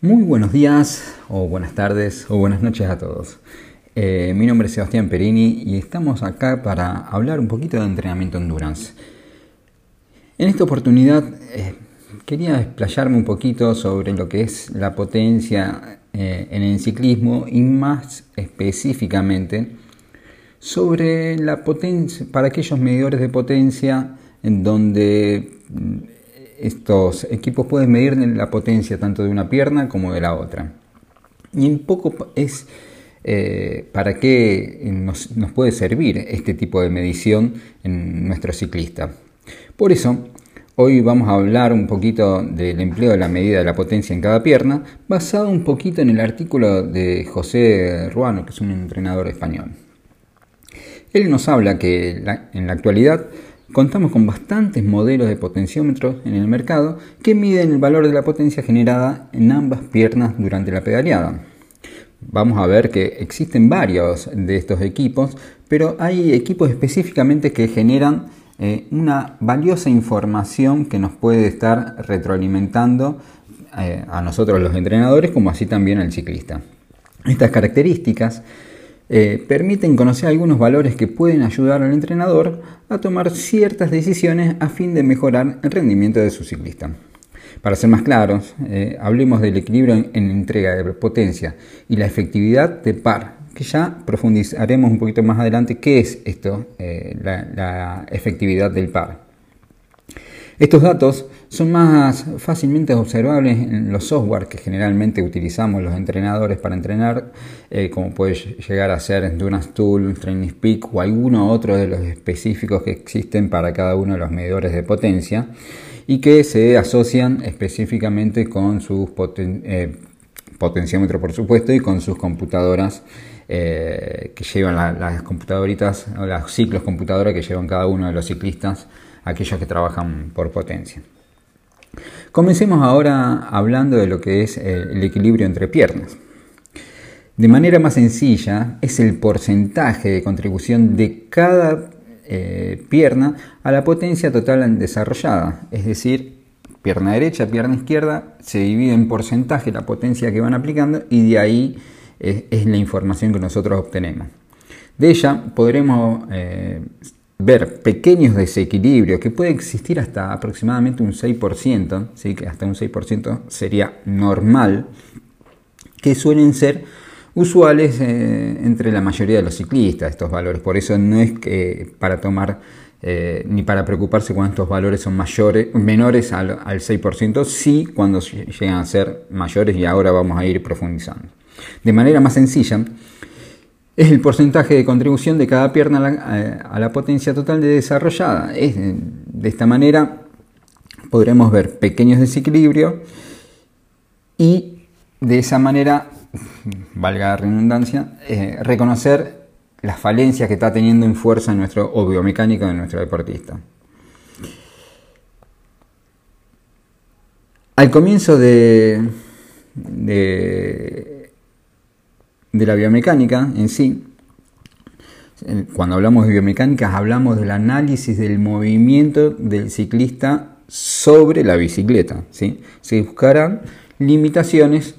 Muy buenos días, o buenas tardes, o buenas noches a todos. Eh, mi nombre es Sebastián Perini y estamos acá para hablar un poquito de entrenamiento endurance. En esta oportunidad eh, quería explayarme un poquito sobre lo que es la potencia eh, en el ciclismo y más específicamente sobre la potencia para aquellos medidores de potencia en donde estos equipos pueden medir la potencia tanto de una pierna como de la otra. Y un poco es eh, para qué nos, puede servir este tipo de medición en nuestro ciclista. Por eso, hoy vamos a hablar un poquito del empleo de la medida de la potencia en cada pierna, basado un poquito en el artículo de José Ruano, que es un entrenador español. Él nos habla que en la actualidad Contamos con bastantes modelos de potenciómetros en el mercado que miden el valor de la potencia generada en ambas piernas durante la pedaleada. Vamos a ver que existen varios de estos equipos, pero hay equipos específicamente que generan eh, una valiosa información que nos puede estar retroalimentando eh, a nosotros los entrenadores como así también al ciclista. Estas características eh, permiten conocer algunos valores que pueden ayudar al entrenador a tomar ciertas decisiones a fin de mejorar el rendimiento de su ciclista. Para ser más claros, eh, hablemos del equilibrio en, entrega de potencia y la efectividad de par, que ya profundizaremos un poquito más adelante qué es esto, eh, la efectividad del par. Estos datos son más fácilmente observables en los software que generalmente utilizamos los entrenadores para entrenar, eh, como puede llegar a ser Endurance Tool, Training Peak o alguno otro de los específicos que existen para cada uno de los medidores de potencia y que se asocian específicamente con sus eh, potenciómetros, por supuesto, y con sus computadoras eh, que llevan las computadoritas los ciclos computadoras que llevan cada uno de los ciclistas aquellos que trabajan por potencia. Comencemos ahora hablando de lo que es eh, el equilibrio entre piernas. De manera más sencilla, es el porcentaje de contribución de cada eh, pierna a la potencia total desarrollada. Es decir, pierna derecha, pierna izquierda, se divide en porcentaje la potencia que van aplicando y de ahí es, la información que nosotros obtenemos. De ella podremos eh, ver pequeños desequilibrios que puede existir hasta aproximadamente un 6%, ¿sí? que hasta un 6% sería normal, que suelen ser usuales eh, entre la mayoría de los ciclistas estos valores. Por eso no es que para tomar eh, ni para preocuparse cuando estos valores son mayores, menores al, al 6%, sí cuando llegan a ser mayores y ahora vamos a ir profundizando. De manera más sencilla, es el porcentaje de contribución de cada pierna a la, potencia total de desarrollada. de esta manera podremos ver pequeños desequilibrios y de esa manera, valga la redundancia, eh, reconocer las falencias que está teniendo en fuerza nuestro, o biomecánica de nuestro deportista. Al comienzo de de la biomecánica en sí. Cuando hablamos de biomecánica hablamos del análisis del movimiento del ciclista sobre la bicicleta. ¿sí? Se buscarán limitaciones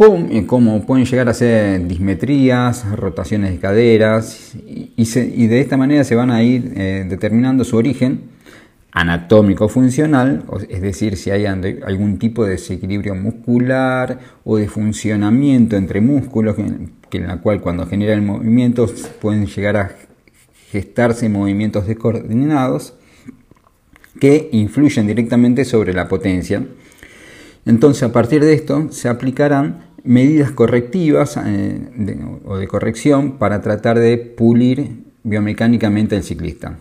eh, como, pueden llegar a ser dismetrías, rotaciones de caderas y, de esta manera se van a ir eh, determinando su origen anatómico funcional, es decir, si hay algún tipo de desequilibrio muscular o de funcionamiento entre músculos, que en la cual cuando genera el movimiento pueden llegar a gestarse movimientos descoordinados que influyen directamente sobre la potencia. Entonces, a partir de esto se aplicarán medidas correctivas eh, o de corrección para tratar de pulir biomecánicamente al ciclista.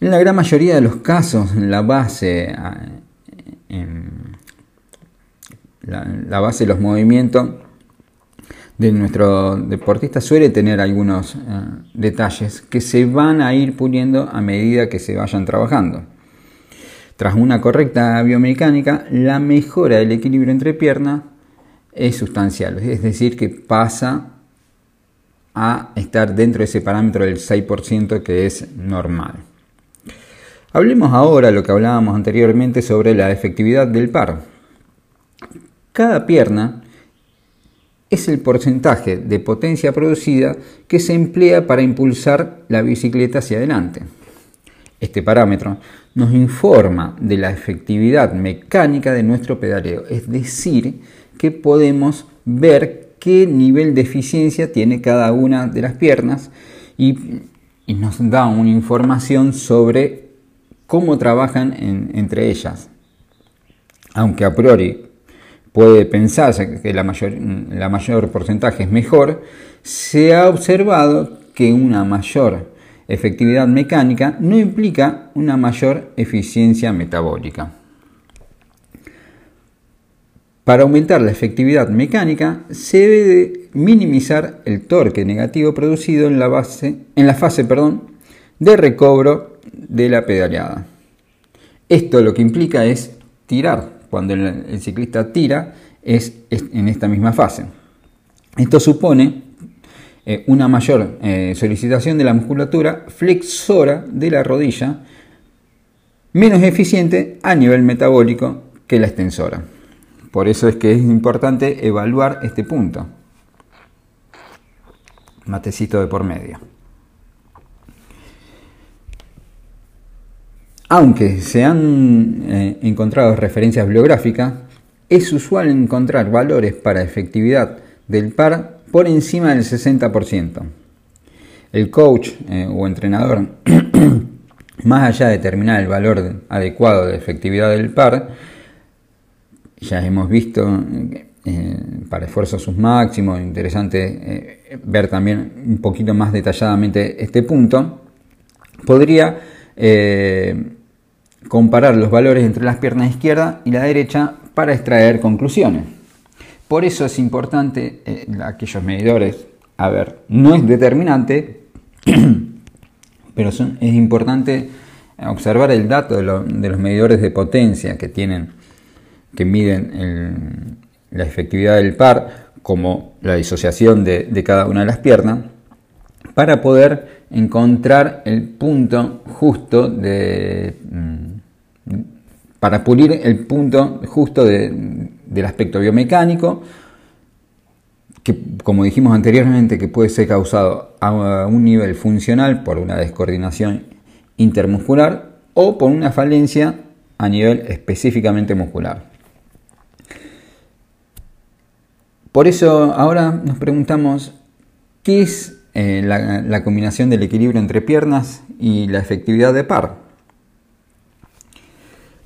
En la gran mayoría de los casos, la base, ah, la, base de los movimientos de nuestro deportista suele tener algunos ah, detalles que se van a ir puliendo a medida que se vayan trabajando. Tras una correcta biomecánica, la mejora del equilibrio entre piernas es sustancial, es decir, que pasa a estar dentro de ese parámetro del 6% que es normal. Hablemos ahora lo que hablábamos anteriormente sobre la efectividad del par. Cada pierna es el porcentaje de potencia producida que se emplea para impulsar la bicicleta hacia adelante. Este parámetro nos informa de la efectividad mecánica de nuestro pedaleo, es decir, que podemos ver qué nivel de eficiencia tiene cada una de las piernas y, nos da una información sobre cómo trabajan entre ellas. Aunque a priori puede pensarse que la mayor, mayor porcentaje es mejor, se ha observado que una mayor efectividad mecánica no implica una mayor eficiencia metabólica. Para aumentar la efectividad mecánica se debe minimizar el torque negativo producido en la, base, en la fase de recobro de la pedaleada. Esto lo que implica es tirar cuando el, ciclista tira, es, en esta misma fase. Esto supone eh, una mayor eh, solicitación de la musculatura flexora de la rodilla, menos eficiente a nivel metabólico que la extensora. Por eso es que es importante evaluar este punto. Matecito de por medio. Aunque se han eh, encontrado referencias bibliográficas, es usual encontrar valores para efectividad del par por encima del 60%. El coach eh, o entrenador, más allá de determinar el valor adecuado de efectividad del par, ya hemos visto eh, para esfuerzos sus máximos, interesante ver también un poquito más detalladamente este punto, podría comparar los valores entre las piernas izquierda y la derecha para extraer conclusiones. Por eso es importante eh, aquellos medidores, a ver, no es determinante, pero es importante observar el dato de, los medidores de potencia que tienen, que miden la efectividad del par, como la disociación de cada una de las piernas, para poder encontrar el punto justo de mm, para pulir el punto justo del aspecto biomecánico, que como dijimos anteriormente, que puede ser causado a un nivel funcional por una descoordinación intermuscular o por una falencia a nivel específicamente muscular. Por eso ahora nos preguntamos qué es eh, la, la combinación del equilibrio entre piernas y la efectividad de par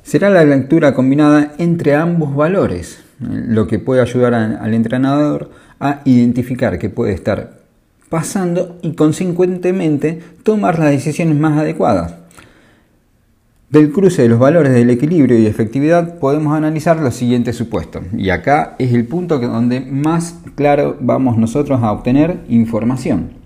será la lectura combinada entre ambos valores, lo que puede ayudar al entrenador a identificar qué puede estar pasando y consecuentemente tomar las decisiones más adecuadas. Del cruce de los valores del equilibrio y efectividad podemos analizar los siguientes supuestos. Y acá es el punto donde más claro vamos nosotros a obtener información.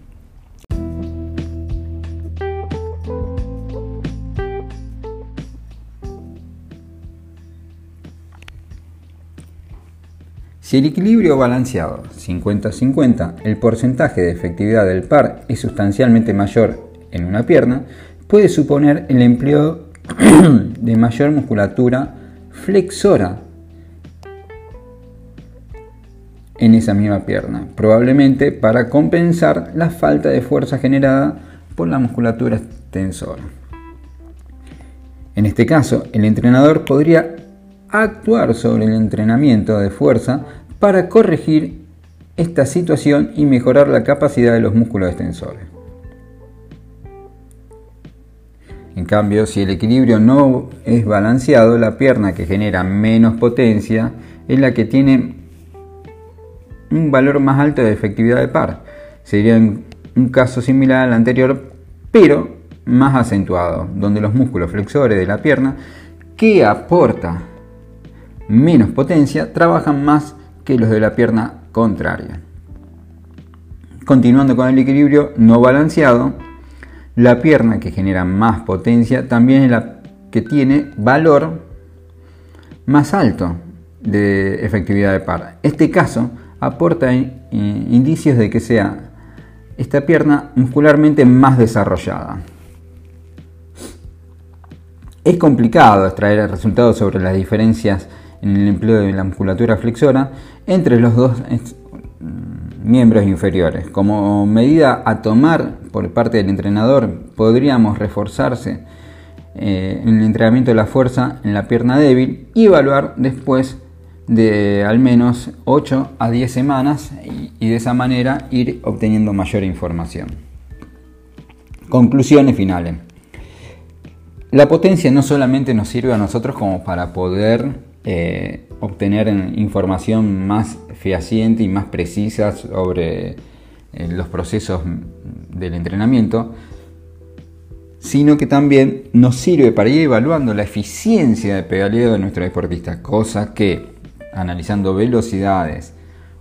Si el equilibrio balanceado 50-50, el porcentaje de efectividad del par es sustancialmente mayor en una pierna, puede suponer el empleo de mayor musculatura flexora en esa misma pierna, probablemente para compensar la falta de fuerza generada por la musculatura extensora. En este caso, el entrenador podría actuar sobre el entrenamiento de fuerza para corregir esta situación y mejorar la capacidad de los músculos extensores. En cambio, si el equilibrio no es balanceado, la pierna que genera menos potencia es la que tiene un valor más alto de efectividad de par. Sería un caso similar al anterior, pero más acentuado, donde los músculos flexores de la pierna que aporta menos potencia trabajan más que los de la pierna contraria. Continuando con el equilibrio no balanceado, la pierna que genera más potencia también es la que tiene valor más alto de efectividad de par. Este caso aporta indicios de que sea esta pierna muscularmente más desarrollada. Es complicado extraer resultados sobre las diferencias en el empleo de la musculatura flexora entre los dos miembros inferiores. Como medida a tomar por parte del entrenador, podríamos reforzarse eh, en el entrenamiento de la fuerza en la pierna débil y evaluar después de al menos 8 a 10 semanas y de esa manera ir obteniendo mayor información. Conclusiones finales. La potencia no solamente nos sirve a nosotros como para poder eh, obtener información más fehaciente y más precisa sobre eh, los procesos del entrenamiento, sino que también nos sirve para ir evaluando la eficiencia de pedaleo de nuestro deportista, cosa que analizando velocidades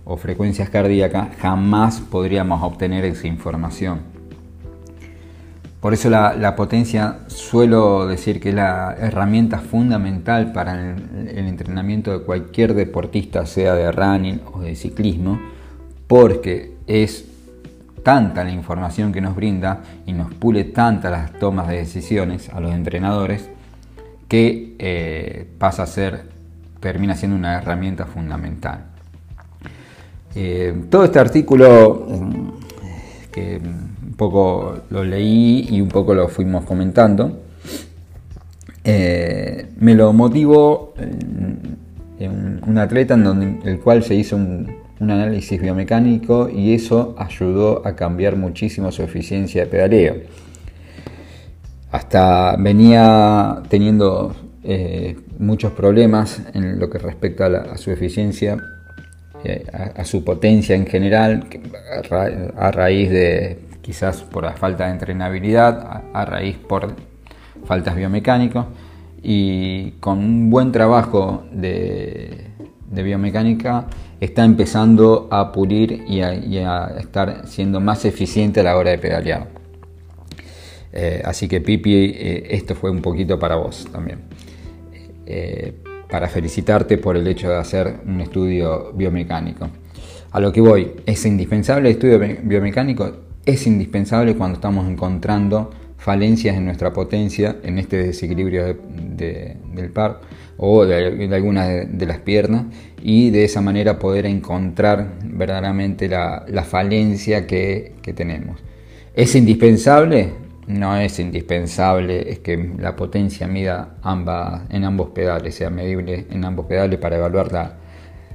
o frecuencias cardíacas jamás podríamos obtener esa información. Por eso la, potencia suelo decir que es la herramienta fundamental para el, entrenamiento de cualquier deportista, sea de running o de ciclismo, porque es tanta la información que nos brinda y nos pule tantas las tomas de decisiones a los entrenadores que eh, pasa a ser, termina siendo una herramienta fundamental. Eh, todo este artículo mm, que poco lo leí y un poco lo fuimos comentando. Eh, me lo motivó un atleta en donde, el cual se hizo un, análisis biomecánico y eso ayudó a cambiar muchísimo su eficiencia de pedaleo. Hasta venía teniendo eh, muchos problemas en lo que respecta a, su eficiencia, eh, a, su potencia en general, a raíz de quizás por la falta de entrenabilidad, a, raíz por faltas biomecánicas y con un buen trabajo de, biomecánica está empezando a pulir y a, estar siendo más eficiente a la hora de pedalear. Eh, así que Pipi, eh, esto fue un poquito para vos también. Eh, para felicitarte por el hecho de hacer un estudio biomecánico. A lo que voy, ¿es indispensable el estudio biomecánico? Es indispensable cuando estamos encontrando falencias en nuestra potencia, en este desequilibrio del par o de, algunas de, las piernas y de esa manera poder encontrar verdaderamente la, falencia que, tenemos. ¿Es indispensable? No es indispensable, es que la potencia mida ambas, en ambos pedales, sea medible en ambos pedales para evaluar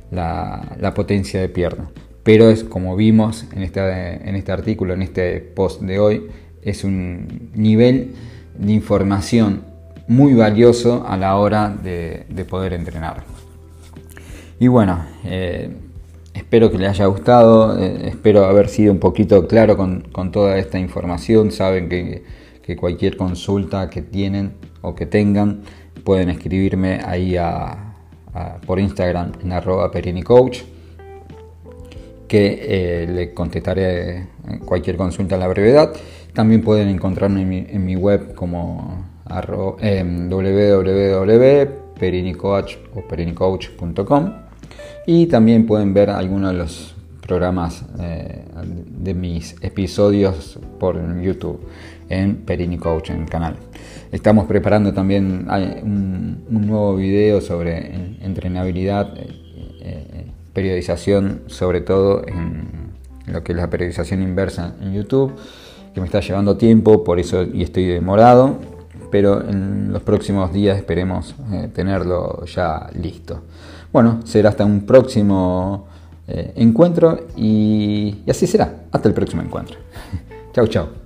la potencia de pierna pero es como vimos en este, en este artículo, en este post de hoy, es un nivel de información muy valioso a la hora de, poder entrenar. Y bueno, eh, espero que les haya gustado, eh, espero haber sido un poquito claro con, toda esta información. Saben que, cualquier consulta que tienen o que tengan pueden escribirme ahí por Instagram en arroba perinicoach que eh, le contestaré cualquier consulta a la brevedad. También pueden encontrarme en mi, web como eh, www.perinicoach o perinicoach.com y también pueden ver algunos de los programas eh, de mis episodios por YouTube en Perinicoach en el canal. Estamos preparando también un, un nuevo video sobre entrenabilidad periodización, sobre todo en lo que es la periodización inversa en YouTube, que me está llevando tiempo, por eso y estoy demorado, pero en los próximos días esperemos eh, tenerlo ya listo. Bueno, será hasta un próximo eh, encuentro y, y así será. Hasta el próximo encuentro. chau, chau.